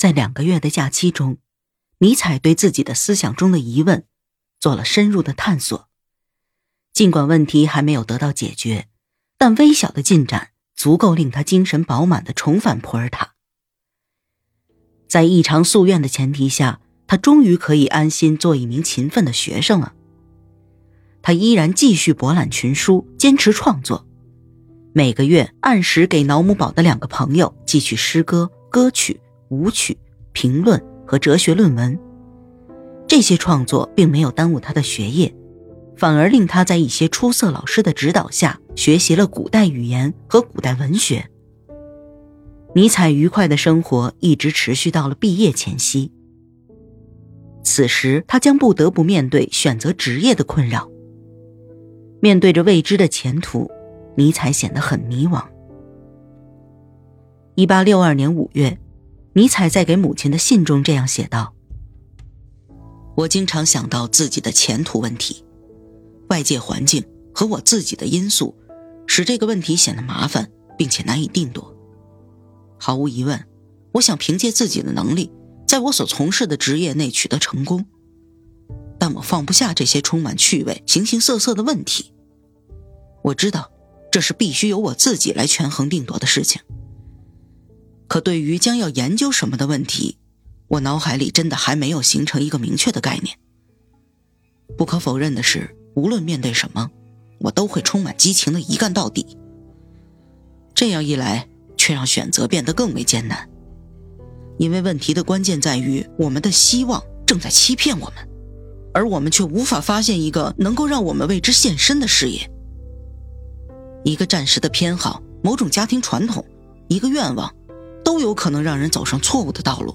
在两个月的假期中，尼采对自己的思想中的疑问做了深入的探索。尽管问题还没有得到解决，但微小的进展足够令他精神饱满的重返普尔塔。在异常夙愿的前提下，他终于可以安心做一名勤奋的学生了。他依然继续博览群书，坚持创作，每个月按时给瑙姆堡的两个朋友寄去诗歌、歌曲。舞曲、评论和哲学论文，这些创作并没有耽误他的学业，反而令他在一些出色老师的指导下学习了古代语言和古代文学。尼采愉快的生活一直持续到了毕业前夕。此时，他将不得不面对选择职业的困扰。面对着未知的前途，尼采显得很迷茫。一八六二年五月。尼采在给母亲的信中这样写道：“我经常想到自己的前途问题，外界环境和我自己的因素，使这个问题显得麻烦并且难以定夺。毫无疑问，我想凭借自己的能力，在我所从事的职业内取得成功，但我放不下这些充满趣味、形形色色的问题。我知道，这是必须由我自己来权衡定夺的事情。”可对于将要研究什么的问题，我脑海里真的还没有形成一个明确的概念。不可否认的是，无论面对什么，我都会充满激情的一干到底。这样一来，却让选择变得更为艰难，因为问题的关键在于我们的希望正在欺骗我们，而我们却无法发现一个能够让我们为之献身的事业。一个暂时的偏好，某种家庭传统，一个愿望。都有可能让人走上错误的道路。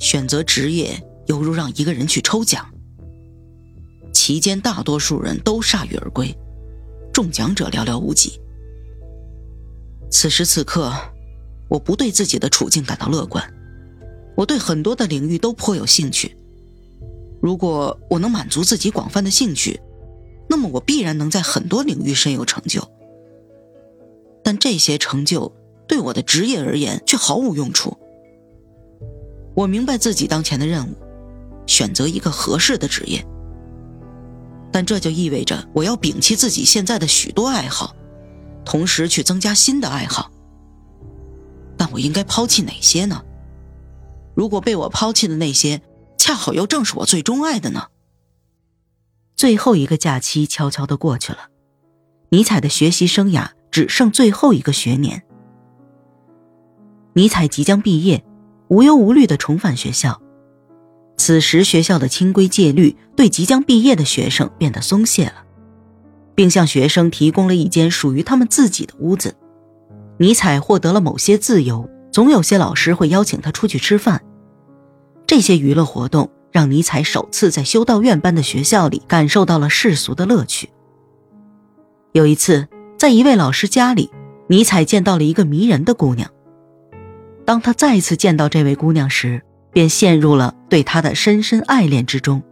选择职业犹如让一个人去抽奖，期间大多数人都铩羽而归，中奖者寥寥无几。此时此刻，我不对自己的处境感到乐观。我对很多的领域都颇有兴趣。如果我能满足自己广泛的兴趣，那么我必然能在很多领域深有成就。但这些成就。对我的职业而言却毫无用处。我明白自己当前的任务，选择一个合适的职业。但这就意味着我要摒弃自己现在的许多爱好，同时去增加新的爱好。但我应该抛弃哪些呢？如果被我抛弃的那些，恰好又正是我最钟爱的呢？最后一个假期悄悄的过去了，尼采的学习生涯只剩最后一个学年。尼采即将毕业，无忧无虑的重返学校。此时，学校的清规戒律对即将毕业的学生变得松懈了，并向学生提供了一间属于他们自己的屋子。尼采获得了某些自由，总有些老师会邀请他出去吃饭。这些娱乐活动让尼采首次在修道院般的学校里感受到了世俗的乐趣。有一次，在一位老师家里，尼采见到了一个迷人的姑娘。当他再次见到这位姑娘时，便陷入了对她的深深爱恋之中。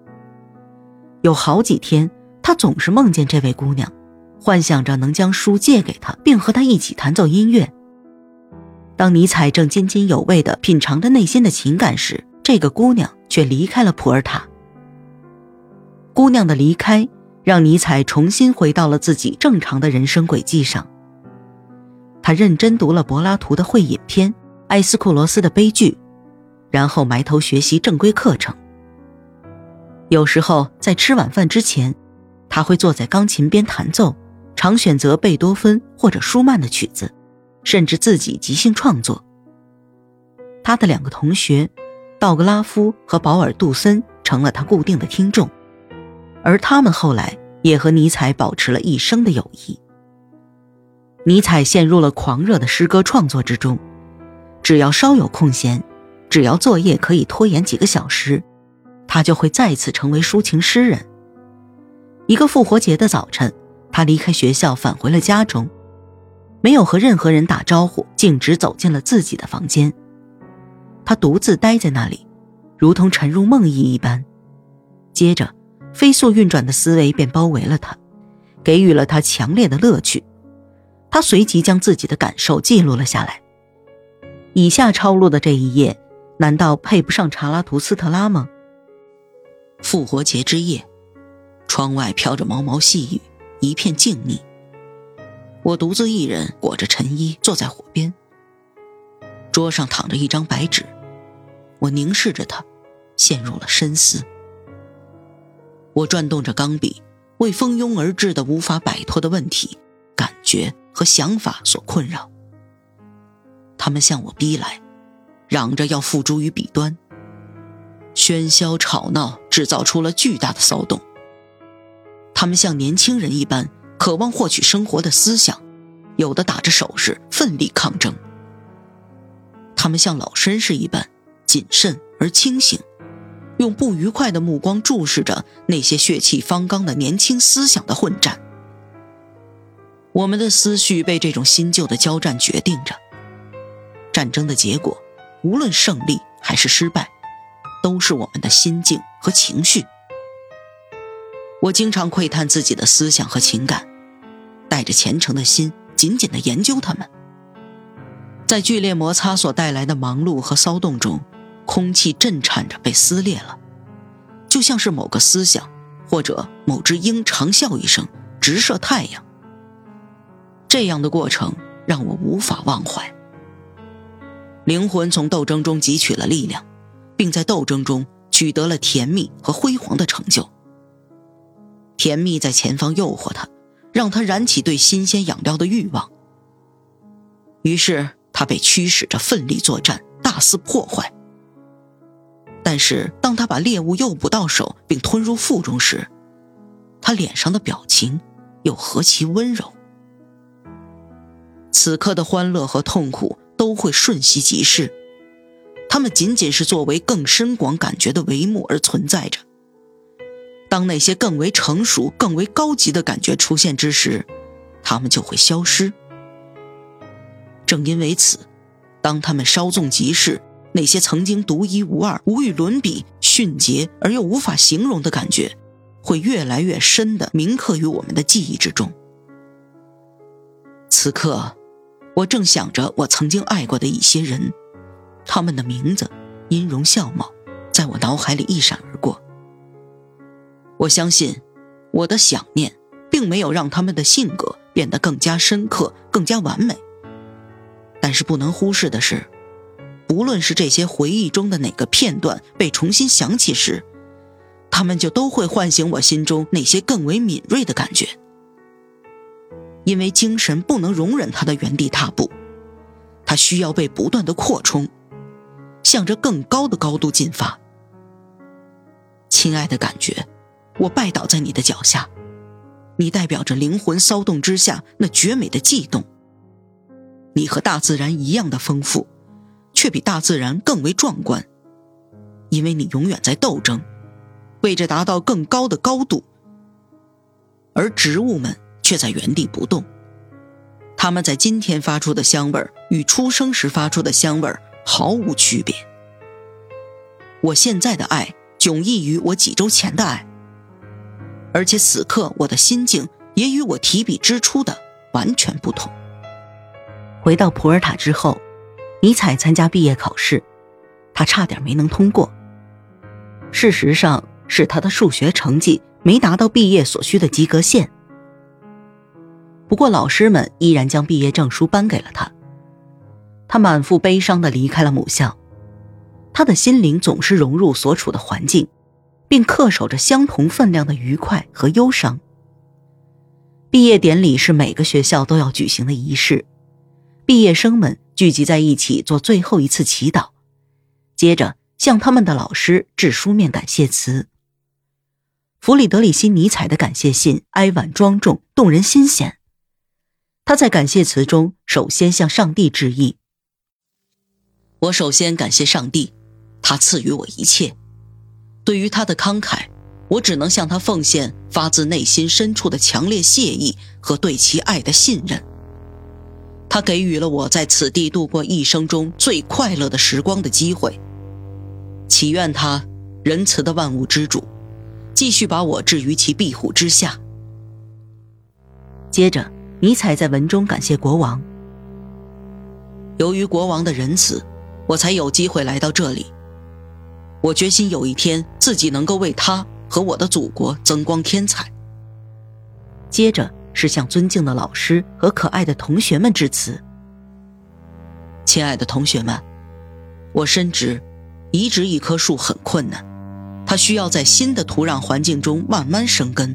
有好几天，他总是梦见这位姑娘，幻想着能将书借给她，并和她一起弹奏音乐。当尼采正津津有味地品尝着内心的情感时，这个姑娘却离开了普尔塔。姑娘的离开让尼采重新回到了自己正常的人生轨迹上。他认真读了柏拉图的《会饮篇》。埃斯库罗斯的悲剧，然后埋头学习正规课程。有时候在吃晚饭之前，他会坐在钢琴边弹奏，常选择贝多芬或者舒曼的曲子，甚至自己即兴创作。他的两个同学，道格拉夫和保尔·杜森成了他固定的听众，而他们后来也和尼采保持了一生的友谊。尼采陷入了狂热的诗歌创作之中。只要稍有空闲，只要作业可以拖延几个小时，他就会再次成为抒情诗人。一个复活节的早晨，他离开学校返回了家中，没有和任何人打招呼，径直走进了自己的房间。他独自待在那里，如同沉入梦呓一般。接着，飞速运转的思维便包围了他，给予了他强烈的乐趣。他随即将自己的感受记录了下来。以下抄录的这一页，难道配不上查拉图斯特拉吗？复活节之夜，窗外飘着毛毛细雨，一片静谧。我独自一人裹着尘衣坐在火边，桌上躺着一张白纸，我凝视着它，陷入了深思。我转动着钢笔，为蜂拥而至的无法摆脱的问题、感觉和想法所困扰。他们向我逼来，嚷着要付诸于笔端。喧嚣吵闹制造出了巨大的骚动。他们像年轻人一般。渴望获取生活的思想，有的打着手势奋力抗争。他们像老绅士一般谨慎而清醒，用不愉快的目光注视着那些血气方刚的年轻思想的混战。我们的思绪被这种新旧的交战决定着。战争的结果，无论胜利还是失败，都是我们的心境和情绪。我经常窥探自己的思想和情感。带着虔诚的心，紧紧地研究它们。在剧烈摩擦所带来的忙碌和骚动中，空气震颤着被撕裂了，就像是某个思想或者某只鹰长啸一声，直射太阳。这样的过程让我无法忘怀。灵魂从斗争中汲取了力量，并在斗争中取得了甜蜜和辉煌的成就。甜蜜在前方诱惑他。让他燃起对新鲜养料的欲望，于是他被驱使着奋力作战，大肆破坏。但是当他把猎物诱捕到手并吞入腹中时，他脸上的表情又何其温柔。此刻的欢乐和痛苦都会瞬息即逝，他们仅仅是作为更深广感觉的帷幕而存在着。当那些更为成熟、更为高级的感觉出现之时，它们就会消失。正因为此，当他们稍纵即逝，那些曾经独一无二、无与伦比、迅捷而又无法形容的感觉，会越来越深地铭刻于我们的记忆之中。此刻，我正想着我曾经爱过的一些人，他们的名字、音容笑貌，在我脑海里一闪而过。我相信，我的想念并没有让他们的性格变得更加深刻、更加完美。但是不能忽视的是，不论是这些回忆中的哪个片段被重新想起时，他们就都会唤醒我心中那些更为敏锐的感觉。因为精神不能容忍他的原地踏步，他需要被不断的扩充，向着更高的高度进发。亲爱的感觉。我拜倒在你的脚下，你代表着灵魂骚动之下那绝美的悸动。你和大自然一样的丰富，却比大自然更为壮观，因为你永远在斗争，为着达到更高的高度。而植物们却在原地不动，他们在今天发出的香味与出生时发出的香味毫无区别。我现在的爱迥异于我几周前的爱。而且此刻我的心境也与我提笔之初的完全不同。回到普尔塔之后，尼采参加毕业考试，他差点没能通过。事实上是他的数学成绩没达到毕业所需的及格线。不过老师们依然将毕业证书颁给了他。他满腹悲伤地离开了母校，他的心灵总是融入所处的环境。并恪守着相同分量的愉快和忧伤。毕业典礼是每个学校都要举行的仪式，毕业生们聚集在一起做最后一次祈祷，接着向他们的老师致书面感谢词。弗里德里希·尼采的感谢信哀婉庄重，动人心弦。他在感谢词中首先向上帝致意：“我首先感谢上帝，他赐予我一切。”对于他的慷慨，我只能向他奉献发自内心深处的强烈谢意和对其爱的信任。他给予了我在此地度过一生中最快乐的时光的机会。祈愿他，仁慈的万物之主，继续把我置于其庇护之下。接着，尼采在文中感谢国王：由于国王的仁慈，我才有机会来到这里。我决心有一天自己能够为他和我的祖国增光添彩。接着是向尊敬的老师和可爱的同学们致辞。亲爱的同学们，我深知，移植一棵树很困难，它需要在新的土壤环境中慢慢生根。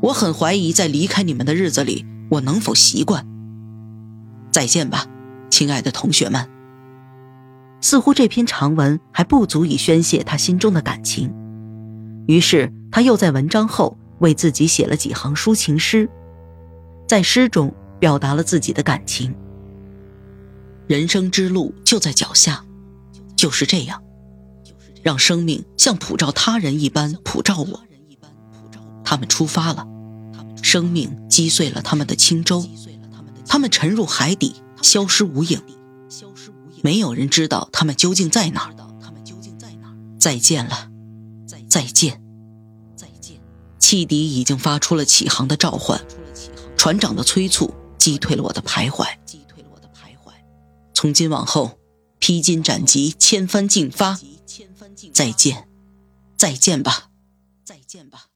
我很怀疑，在离开你们的日子里，我能否习惯。再见吧，亲爱的同学们。似乎这篇长文还不足以宣泄他心中的感情，于是他又在文章后为自己写了几行抒情诗，在诗中表达了自己的感情。人生之路就在脚下，就是这样，让生命像普照他人一般普照我。他们出发了，生命击碎了他们的轻舟，他们沉入海底，消失无影。没有人知道他们究竟在哪儿。再见了，再见，再见。汽笛已经发出了起航的召唤，船长的催促击退了我的徘徊。从今往后，披荆斩棘，千帆竞发。再见，再见吧，再见吧。